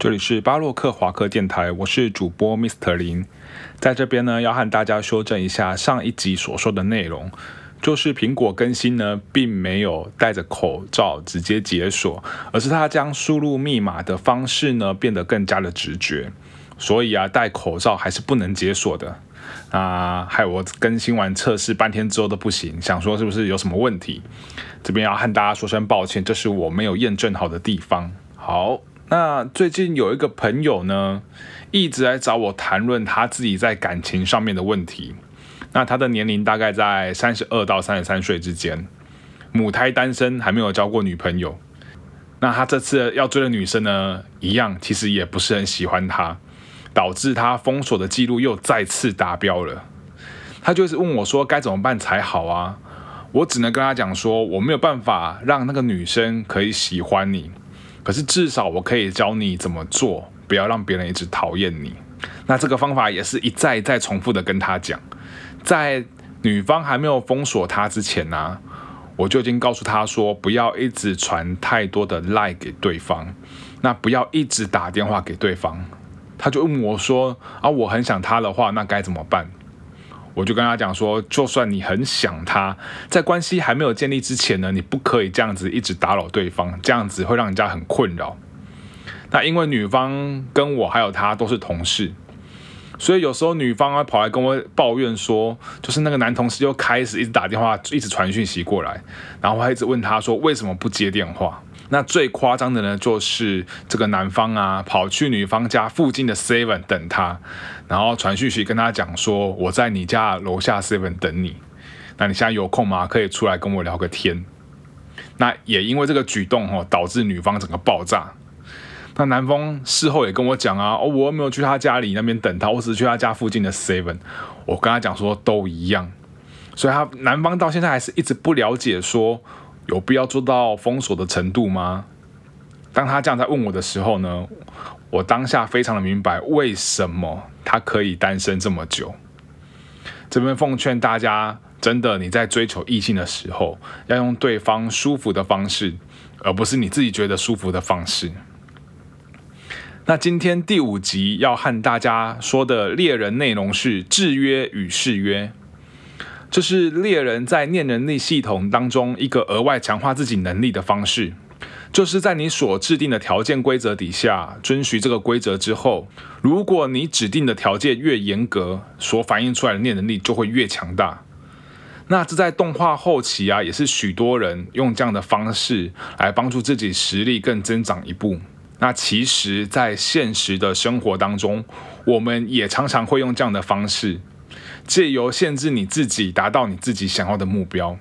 这里是巴洛克华克电台，我是主播 Mr 林，在这边呢要和大家修正一下上一集所说的内容，就是苹果更新呢并没有戴着口罩直接解锁，而是它将输入密码的方式呢变得更加的直觉，所以啊戴口罩还是不能解锁的啊，害我更新完测试半天之后都不行，想说是不是有什么问题？这边要和大家说声抱歉，这是我没有验证好的地方。好。那最近有一个朋友呢，一直来找我谈论他自己在感情上面的问题。那他的年龄大概在三十二到三十三岁之间，母胎单身，还没有交过女朋友。那他这次要追的女生呢，一样其实也不是很喜欢他，导致他封锁的记录又再次达标了。他就是问我说该怎么办才好啊？我只能跟他讲说，我没有办法让那个女生可以喜欢你。可是至少我可以教你怎么做，不要让别人一直讨厌你。那这个方法也是一再一再重复的跟他讲，在女方还没有封锁他之前呢，我就已经告诉他说，不要一直传太多的赖给对方，那不要一直打电话给对方。他就问我说啊，我很想他的话，那该怎么办？我就跟他讲说，就算你很想他，在关系还没有建立之前呢，你不可以这样子一直打扰对方，这样子会让人家很困扰。那因为女方跟我还有他都是同事，所以有时候女方啊跑来跟我抱怨说，就是那个男同事又开始一直打电话，一直传讯息过来，然后还一直问他说为什么不接电话。那最夸张的呢，就是这个男方啊，跑去女方家附近的 Seven 等他，然后传讯息跟他讲说，我在你家楼下 Seven 等你，那你现在有空吗？可以出来跟我聊个天。那也因为这个举动哦，导致女方整个爆炸。那男方事后也跟我讲啊，哦，我没有去他家里那边等他，我只是去他家附近的 Seven。我跟他讲说都一样，所以他男方到现在还是一直不了解说。有必要做到封锁的程度吗？当他这样在问我的时候呢，我当下非常的明白为什么他可以单身这么久。这边奉劝大家，真的你在追求异性的时候，要用对方舒服的方式，而不是你自己觉得舒服的方式。那今天第五集要和大家说的猎人内容是制约与誓约。这是猎人在念能力系统当中一个额外强化自己能力的方式，就是在你所制定的条件规则底下遵循这个规则之后，如果你指定的条件越严格，所反映出来的念能力就会越强大。那这在动画后期啊，也是许多人用这样的方式来帮助自己实力更增长一步。那其实，在现实的生活当中，我们也常常会用这样的方式。借由限制你自己，达到你自己想要的目标。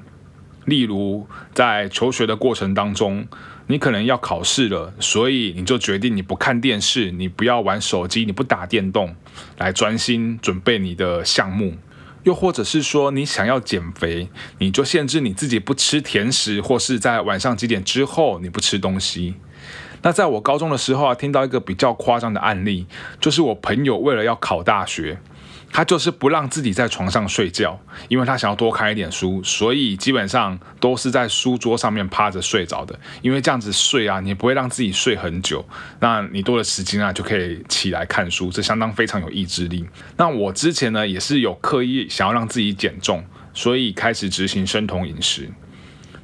例如，在求学的过程当中，你可能要考试了，所以你就决定你不看电视，你不要玩手机，你不打电动，来专心准备你的项目。又或者是说，你想要减肥，你就限制你自己不吃甜食，或是在晚上几点之后你不吃东西。那在我高中的时候啊，听到一个比较夸张的案例，就是我朋友为了要考大学。他就是不让自己在床上睡觉，因为他想要多看一点书，所以基本上都是在书桌上面趴着睡着的。因为这样子睡啊，你不会让自己睡很久，那你多的时间啊就可以起来看书，这相当非常有意志力。那我之前呢也是有刻意想要让自己减重，所以开始执行生酮饮食。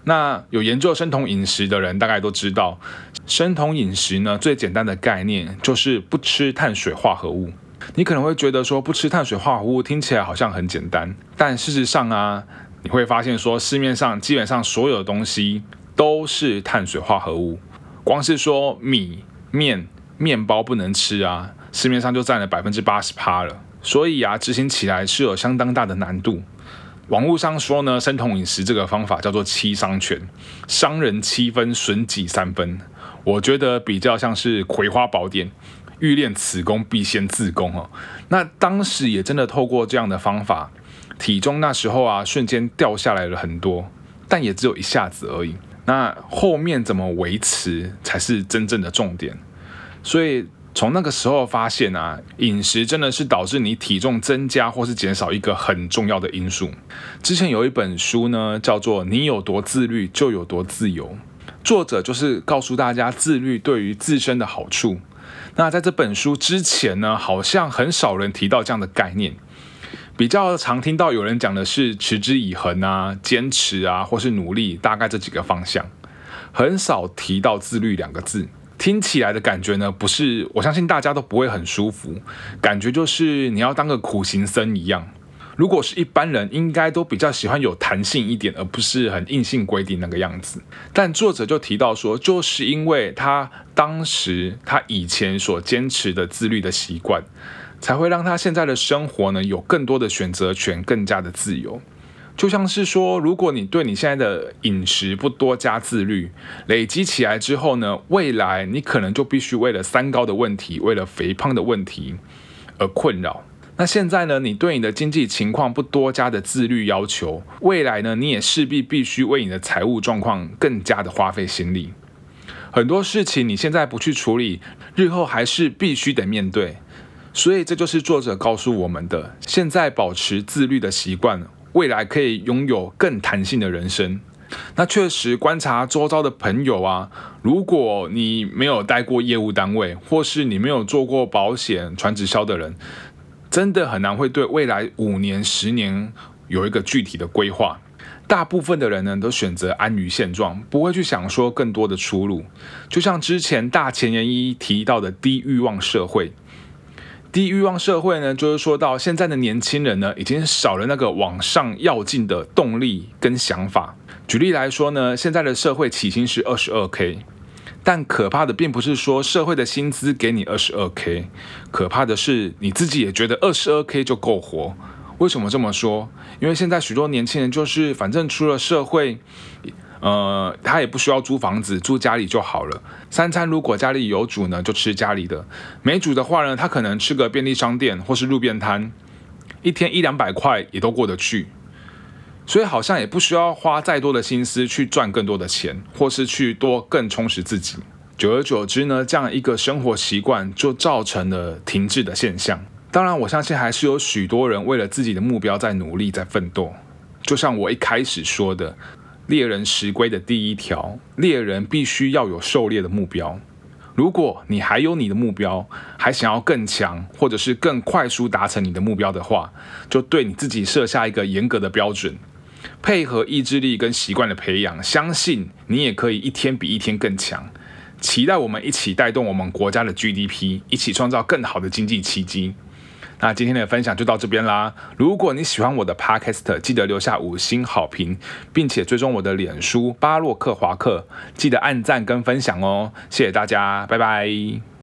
那有研究生酮饮食的人大概都知道，生酮饮食呢最简单的概念就是不吃碳水化合物。你可能会觉得说不吃碳水化合物听起来好像很简单，但事实上啊，你会发现说市面上基本上所有的东西都是碳水化合物，光是说米面面包不能吃啊，市面上就占了百分之八十趴了。所以啊，执行起来是有相当大的难度。网络上说呢，生酮饮食这个方法叫做七伤拳，伤人七分，损己三分。我觉得比较像是葵花宝典。欲练此功，必先自宫哦。那当时也真的透过这样的方法，体重那时候啊，瞬间掉下来了很多，但也只有一下子而已。那后面怎么维持才是真正的重点。所以从那个时候发现啊，饮食真的是导致你体重增加或是减少一个很重要的因素。之前有一本书呢，叫做《你有多自律就有多自由》，作者就是告诉大家自律对于自身的好处。那在这本书之前呢，好像很少人提到这样的概念。比较常听到有人讲的是持之以恒啊、坚持啊，或是努力，大概这几个方向，很少提到自律两个字。听起来的感觉呢，不是我相信大家都不会很舒服，感觉就是你要当个苦行僧一样。如果是一般人，应该都比较喜欢有弹性一点，而不是很硬性规定那个样子。但作者就提到说，就是因为他当时他以前所坚持的自律的习惯，才会让他现在的生活呢有更多的选择权，更加的自由。就像是说，如果你对你现在的饮食不多加自律，累积起来之后呢，未来你可能就必须为了三高的问题，为了肥胖的问题而困扰。那现在呢？你对你的经济情况不多加的自律要求，未来呢？你也势必必须为你的财务状况更加的花费心力。很多事情你现在不去处理，日后还是必须得面对。所以这就是作者告诉我们的：现在保持自律的习惯，未来可以拥有更弹性的人生。那确实观察周遭的朋友啊，如果你没有待过业务单位，或是你没有做过保险传直销的人。真的很难会对未来五年、十年有一个具体的规划。大部分的人呢，都选择安于现状，不会去想说更多的出路。就像之前大前研一提到的低欲望社会，低欲望社会呢，就是说到现在的年轻人呢，已经少了那个往上要进的动力跟想法。举例来说呢，现在的社会起薪是二十二 k。但可怕的并不是说社会的薪资给你二十二 k，可怕的是你自己也觉得二十二 k 就够活。为什么这么说？因为现在许多年轻人就是反正出了社会，呃，他也不需要租房子，住家里就好了。三餐如果家里有煮呢，就吃家里的；没煮的话呢，他可能吃个便利商店或是路边摊，一天一两百块也都过得去。所以好像也不需要花再多的心思去赚更多的钱，或是去多更充实自己。久而久之呢，这样一个生活习惯就造成了停滞的现象。当然，我相信还是有许多人为了自己的目标在努力、在奋斗。就像我一开始说的，猎人石龟的第一条，猎人必须要有狩猎的目标。如果你还有你的目标，还想要更强，或者是更快速达成你的目标的话，就对你自己设下一个严格的标准。配合意志力跟习惯的培养，相信你也可以一天比一天更强。期待我们一起带动我们国家的 GDP，一起创造更好的经济奇迹。那今天的分享就到这边啦。如果你喜欢我的 Podcast，记得留下五星好评，并且追踪我的脸书巴洛克华克，记得按赞跟分享哦。谢谢大家，拜拜。